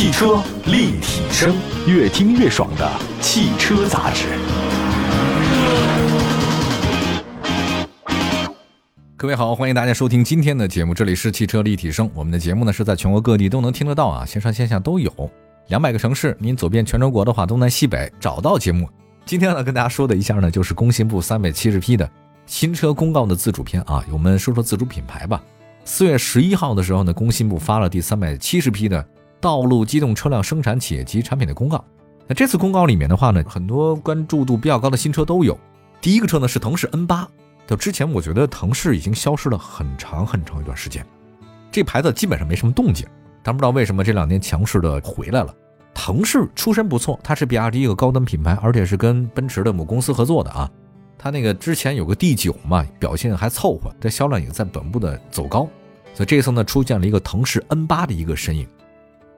汽车立体声，越听越爽的汽车杂志。各位好，欢迎大家收听今天的节目，这里是汽车立体声。我们的节目呢是在全国各地都能听得到啊，线上线下都有，两百个城市，您走遍全中国的话，东南西北找到节目。今天呢，跟大家说的一下呢，就是工信部三百七十批的新车公告的自主篇啊。我们说说自主品牌吧。四月十一号的时候呢，工信部发了第三百七十批的道路机动车辆生产企业及产品的公告。那这次公告里面的话呢，很多关注度比较高的新车都有。第一个车呢是腾势 N 八，就之前我觉得腾势已经消失了很长很长一段时间，这牌子基本上没什么动静，但不知道为什么这两年强势的回来了。腾势出身不错，它是比亚迪一个高端品牌，而且是跟奔驰的母公司合作的啊。它那个之前有个 D 九嘛，表现还凑合，但销量也在稳步的走高。所以这次呢，出现了一个腾势 N 八的一个身影。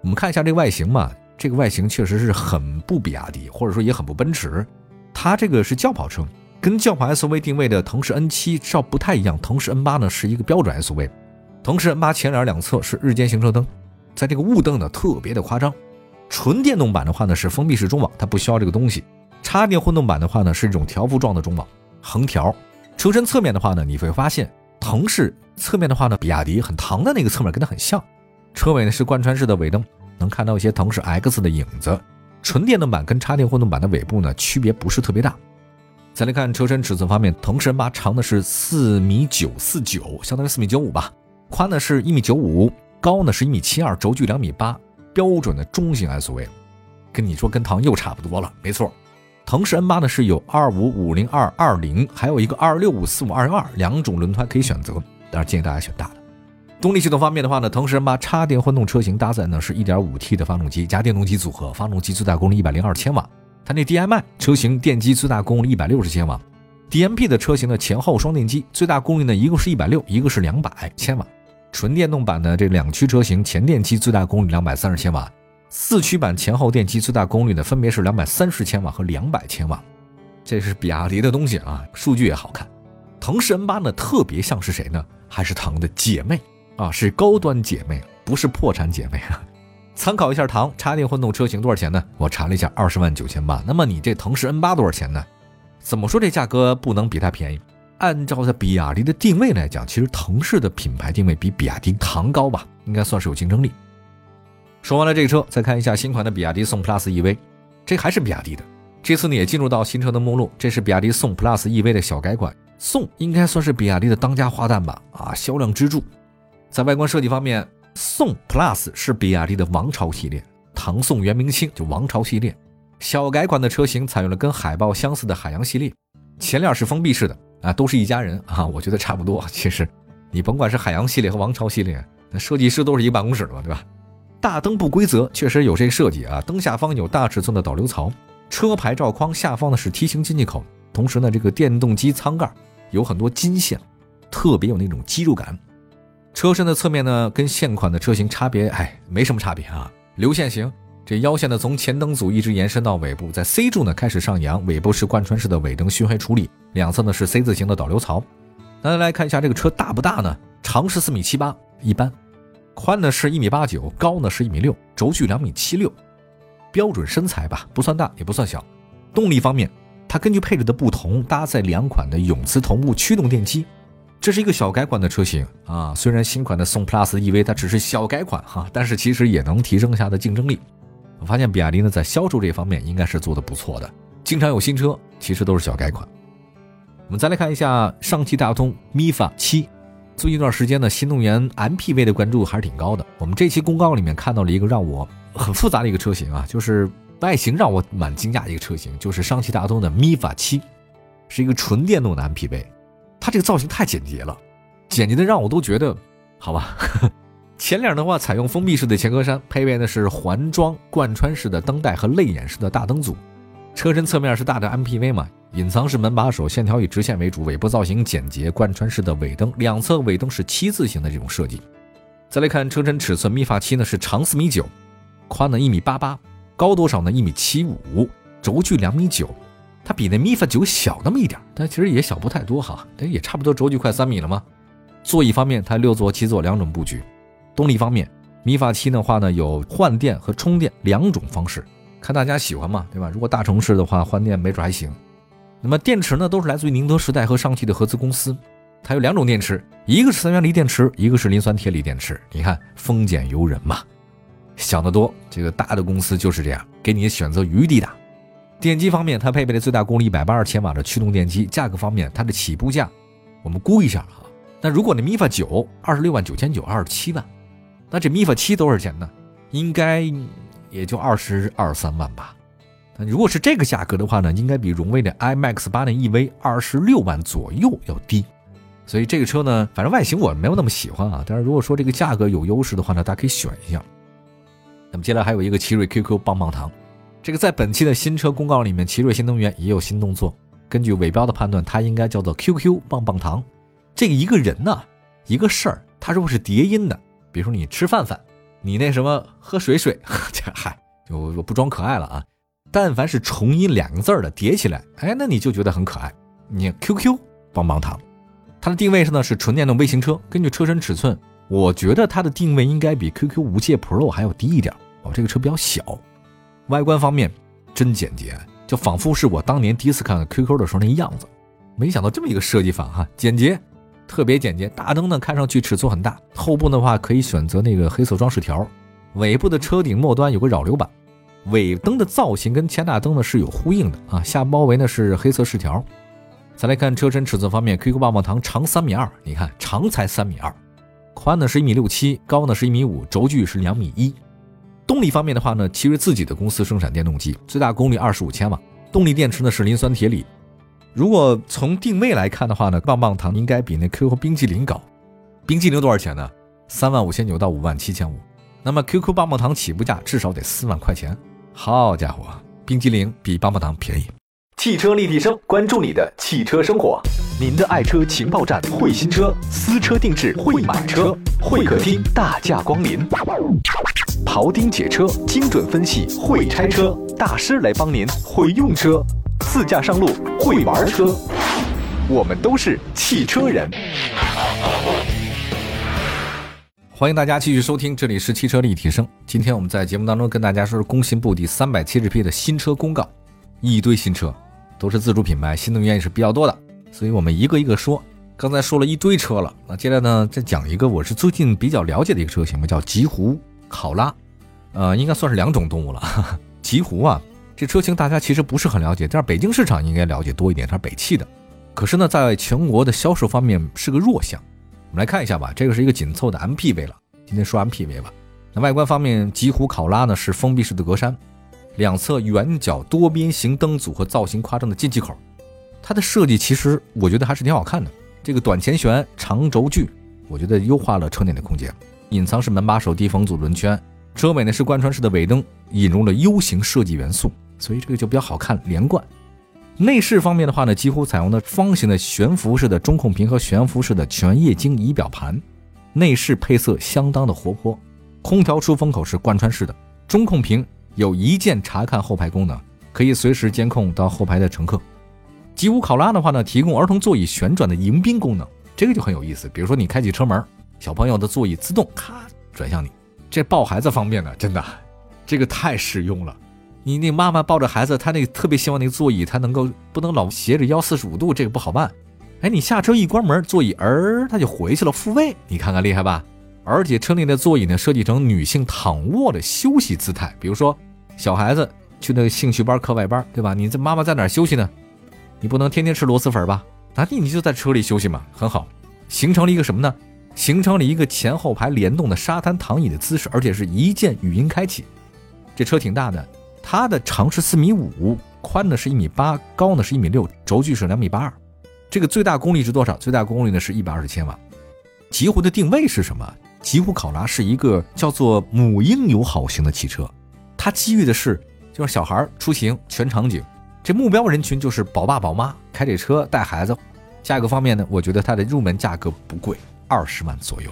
我们看一下这个外形嘛，这个外形确实是很不比亚迪，或者说也很不奔驰。它这个是轿跑车，跟轿跑 SUV 定位的腾势 N 七稍不太一样。腾势 N 八呢是一个标准 SUV，腾势 N 八前脸两侧是日间行车灯，在这个雾灯呢特别的夸张。纯电动版的话呢是封闭式中网，它不需要这个东西。插电混动版的话呢是一种条幅状的中网，横条。车身侧面的话呢，你会发现腾势侧面的话呢，比亚迪很唐的那个侧面跟它很像。车尾呢是贯穿式的尾灯，能看到一些腾势 X 的影子。纯电动版跟插电混动版的尾部呢区别不是特别大。再来看车身尺寸方面，腾势 N 八长的是四米九四九，相当于四米九五吧，宽呢是一米九五，高呢是一米七二，轴距两米八。标准的中型 SUV，跟你说跟唐又差不多了，没错。腾势 N 八呢是有二五五零二二零，还有一个二六五四五二幺二两种轮胎可以选择，但是建议大家选大的。动力系统方面的话呢，腾势 N 八插电混动车型搭载呢是 1.5T 的发动机加电动机组合，发动机最大功率一百零二千瓦。它那 DMI 车型电机最大功率一百六十千瓦，DMP 的车型的前后双电机最大功率呢一个是一百六，一个是两百千瓦。纯电动版的这两驱车型前电机最大功率两百三十千瓦，四驱版前后电机最大功率呢分别是两百三十千瓦和两百千瓦。这是比亚迪的东西啊，数据也好看。腾势 N 八呢特别像是谁呢？还是唐的姐妹啊，是高端姐妹，不是破产姐妹啊。参考一下唐插电混动车型多少钱呢？我查了一下，二十万九千八。那么你这腾势 N 八多少钱呢？怎么说这价格不能比它便宜？按照它比亚迪的定位来讲，其实腾势的品牌定位比比亚迪唐高吧，应该算是有竞争力。说完了这个车，再看一下新款的比亚迪宋 PLUS EV，这还是比亚迪的。这次呢也进入到新车的目录，这是比亚迪宋 PLUS EV 的小改款。宋应该算是比亚迪的当家花旦吧，啊，销量支柱。在外观设计方面，宋 PLUS 是比亚迪的王朝系列，唐宋元明清就王朝系列。小改款的车型采用了跟海豹相似的海洋系列，前脸是封闭式的。啊，都是一家人啊，我觉得差不多。其实，你甭管是海洋系列和王朝系列，那设计师都是一个办公室的嘛，对吧？大灯不规则，确实有这个设计啊。灯下方有大尺寸的导流槽，车牌照框下方呢是梯形进气口，同时呢，这个电动机舱盖有很多金线，特别有那种肌肉感。车身的侧面呢，跟现款的车型差别，哎，没什么差别啊，流线型。这腰线呢，从前灯组一直延伸到尾部，在 C 柱呢开始上扬，尾部是贯穿式的尾灯熏黑处理，两侧呢是 C 字形的导流槽。那来看一下这个车大不大呢？长是四米七八，一般；宽呢是一米八九，高呢是一米六，轴距两米七六，标准身材吧，不算大也不算小。动力方面，它根据配置的不同，搭载两款的永磁同步驱动电机。这是一个小改款的车型啊，虽然新款的宋 PLUS EV 它只是小改款哈，但是其实也能提升它的竞争力。我发现比亚迪呢在销售这方面应该是做的不错的，经常有新车，其实都是小改款。我们再来看一下上汽大通 MIFA 七，最近一段时间呢，新能源 MPV 的关注还是挺高的。我们这期公告里面看到了一个让我很复杂的一个车型啊，就是外形让我蛮惊讶的一个车型，就是上汽大通的 MIFA 七，是一个纯电动的 MPV，它这个造型太简洁了，简洁的让我都觉得，好吧。前脸的话，采用封闭式的前格栅，配备的是环装贯穿式的灯带和泪眼式的大灯组。车身侧面是大的 MPV 嘛，隐藏式门把手，线条以直线为主，尾部造型简洁，贯穿式的尾灯，两侧尾灯是七字形的这种设计。再来看车身尺寸，米法七呢是长四米九，宽呢一米八八，高多少呢一米七五，轴距两米九，它比那米法九小那么一点，但其实也小不太多哈，但也差不多轴距快三米了吗？座椅方面，它六座七座两种布局。动力方面，米法七的话呢，有换电和充电两种方式，看大家喜欢嘛，对吧？如果大城市的话，换电没准还行。那么电池呢，都是来自于宁德时代和上汽的合资公司，它有两种电池，一个是三元锂电池，一个是磷酸铁锂电池。你看，丰俭由人嘛，想得多。这个大的公司就是这样，给你选择余地大。电机方面，它配备的最大功率一百八十千瓦的驱动电机。价格方面，它的起步价，我们估一下哈。那如果你米法九二十六万九千九，二十七万。那这米法七多少钱呢？应该也就二十二三万吧。那如果是这个价格的话呢，应该比荣威的 iMax 八零 EV 二十六万左右要低。所以这个车呢，反正外形我没有那么喜欢啊。但是如果说这个价格有优势的话呢，大家可以选一下。那么接下来还有一个奇瑞 QQ 棒棒糖，这个在本期的新车公告里面，奇瑞新能源也有新动作。根据尾标的判断，它应该叫做 QQ 棒棒糖。这个一个人呢，一个事儿，它如果是叠音的。比如说你吃饭饭，你那什么喝水水，这嗨，就不装可爱了啊！但凡是重音两个字儿的叠起来，哎，那你就觉得很可爱。你 QQ 棒棒糖，它的定位是呢是纯电动微型车，根据车身尺寸，我觉得它的定位应该比 QQ 无界 Pro 还要低一点哦。这个车比较小，外观方面真简洁，就仿佛是我当年第一次看 QQ 的时候那样子。没想到这么一个设计法哈，简洁。特别简洁，大灯呢看上去尺寸很大，后部的话可以选择那个黑色装饰条，尾部的车顶末端有个扰流板，尾灯的造型跟前大灯呢是有呼应的啊，下包围呢是黑色饰条。再来看车身尺寸方面，QQ 棒棒糖长三米二，你看长才三米二，宽呢是一米六七，高呢是一米五，轴距是两米一。动力方面的话呢，奇瑞自己的公司生产电动机，最大功率二十五千瓦，动力电池呢是磷酸铁锂。如果从定位来看的话呢，棒棒糖应该比那 QQ 冰淇淋高。冰激凌多少钱呢？三万五千九到五万七千五。那么 QQ 棒棒糖起步价至少得四万块钱。好家伙，冰激凌比棒棒糖便宜。汽车立体声，关注你的汽车生活。您的爱车情报站，会新车，私车定制，会买车，会客厅大驾光临。庖丁解车，精准分析，会拆车大师来帮您，会用车。自驾上路会玩车，我们都是汽车人。欢迎大家继续收听，这里是汽车立体声。今天我们在节目当中跟大家说说，工信部第三百七十批的新车公告，一堆新车，都是自主品牌，新能源也是比较多的，所以我们一个一个说。刚才说了一堆车了，那接下来呢，再讲一个我是最近比较了解的一个车型吧，叫极狐考拉，呃，应该算是两种动物了。极狐啊。这车型大家其实不是很了解，但是北京市场应该了解多一点，它是北汽的。可是呢，在全国的销售方面是个弱项。我们来看一下吧，这个是一个紧凑的 MPV 了。今天说 MPV 吧。那外观方面，极狐考拉呢是封闭式的格栅，两侧圆角多边形灯组和造型夸张的进气口。它的设计其实我觉得还是挺好看的。这个短前悬、长轴距，我觉得优化了车内的空间。隐藏式门把手、低风阻轮圈，车尾呢是贯穿式的尾灯，引入了 U 型设计元素。所以这个就比较好看，连贯。内饰方面的话呢，几乎采用的方形的悬浮式的中控屏和悬浮式的全液晶仪表盘，内饰配色相当的活泼。空调出风口是贯穿式的，中控屏有一键查看后排功能，可以随时监控到后排的乘客。吉普考拉的话呢，提供儿童座椅旋转的迎宾功能，这个就很有意思。比如说你开启车门，小朋友的座椅自动咔转向你，这抱孩子方便呢，真的，这个太实用了。你那妈妈抱着孩子，她那个特别希望那个座椅，它能够不能老斜着腰四十五度，这个不好办。哎，你下车一关门，座椅儿它就回去了，复位，你看看厉害吧？而且车内的座椅呢，设计成女性躺卧的休息姿态。比如说，小孩子去那个兴趣班、课外班，对吧？你这妈妈在哪休息呢？你不能天天吃螺蛳粉吧？那你你就在车里休息嘛，很好，形成了一个什么呢？形成了一个前后排联动的沙滩躺椅的姿势，而且是一键语音开启。这车挺大的。它的长是四米五，宽呢是一米八，高呢是一米六，轴距是两米八二。这个最大功率是多少？最大功率呢是一百二十千瓦。极狐的定位是什么？极狐考拉是一个叫做母婴友好型的汽车，它基于的是就是小孩出行全场景，这目标人群就是宝爸宝妈开这车带孩子。价格方面呢，我觉得它的入门价格不贵，二十万左右。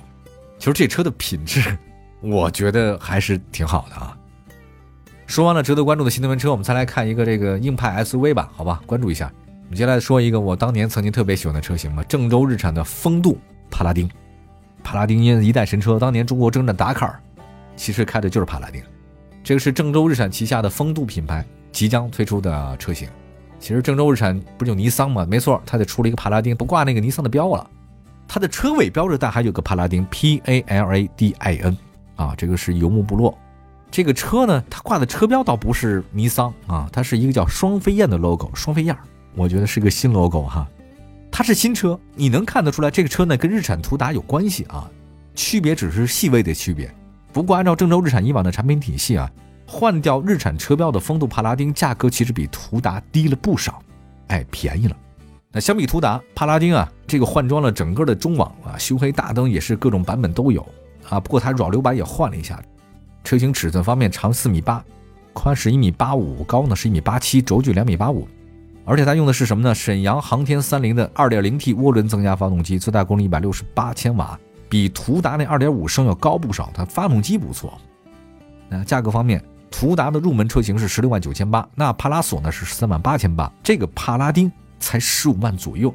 其实这车的品质，我觉得还是挺好的啊。说完了值得关注的新能源车，我们再来看一个这个硬派 SUV 吧，好吧，关注一下。我们接下来说一个我当年曾经特别喜欢的车型吧，郑州日产的风度帕拉丁。帕拉丁因一代神车，当年中国征战达喀尔，其实开的就是帕拉丁。这个是郑州日产旗下的风度品牌即将推出的车型。其实郑州日产不就尼桑吗？没错，它就出了一个帕拉丁，不挂那个尼桑的标了。它的车尾标志带还有个帕拉丁 P A L A D I N 啊，这个是游牧部落。这个车呢，它挂的车标倒不是尼桑啊，它是一个叫双飞燕的 logo，双飞燕，我觉得是个新 logo 哈。它是新车，你能看得出来这个车呢跟日产途达有关系啊，区别只是细微的区别。不过按照郑州日产以往的产品体系啊。换掉日产车标的风度帕拉丁，价格其实比途达低了不少，哎，便宜了。那相比途达，帕拉丁啊，这个换装了整个的中网啊，熏黑大灯也是各种版本都有啊。不过它扰流板也换了一下。车型尺寸方面，长四米八，宽是一米八五，高呢是一米八七，轴距两米八五。而且它用的是什么呢？沈阳航天三菱的二点零 T 涡轮增压发动机，最大功率一百六十八千瓦，比途达那二点五升要高不少。它发动机不错。那价格方面。途达的入门车型是十六万九千八，那帕拉索呢是十三万八千八，这个帕拉丁才十五万左右。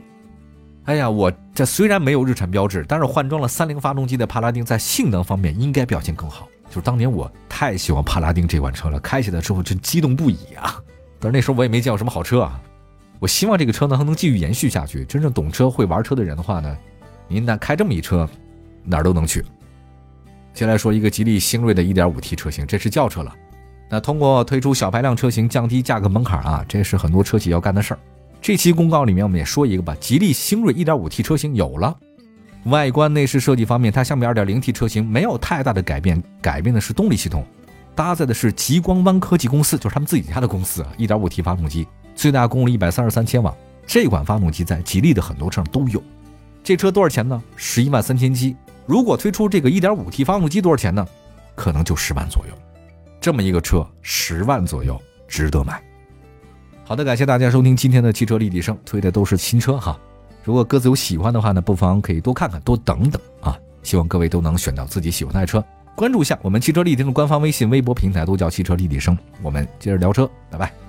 哎呀，我这虽然没有日产标志，但是换装了三菱发动机的帕拉丁，在性能方面应该表现更好。就是当年我太喜欢帕拉丁这款车了，开起来之后真激动不已啊！但是那时候我也没见过什么好车啊。我希望这个车呢还能继续延续下去。真正懂车、会玩车的人的话呢，您那开这么一车，哪儿都能去。先来说一个吉利星瑞的 1.5T 车型，这是轿车了。那通过推出小排量车型，降低价格门槛啊，这是很多车企要干的事儿。这期公告里面我们也说一个吧，吉利星瑞 1.5T 车型有了，外观内饰设计方面，它相比 2.0T 车型没有太大的改变，改变的是动力系统，搭载的是极光湾科技公司，就是他们自己家的公司啊，1.5T 发动机，最大功率133千瓦，这款发动机在吉利的很多车上都有。这车多少钱呢？十一万三千七。如果推出这个 1.5T 发动机多少钱呢？可能就十万左右。这么一个车，十万左右，值得买。好的，感谢大家收听今天的汽车立体声，推的都是新车哈。如果各自有喜欢的话呢，不妨可以多看看，多等等啊。希望各位都能选到自己喜欢的爱车，关注一下我们汽车立体声的官方微信、微博平台，都叫汽车立体声。我们接着聊车，拜拜。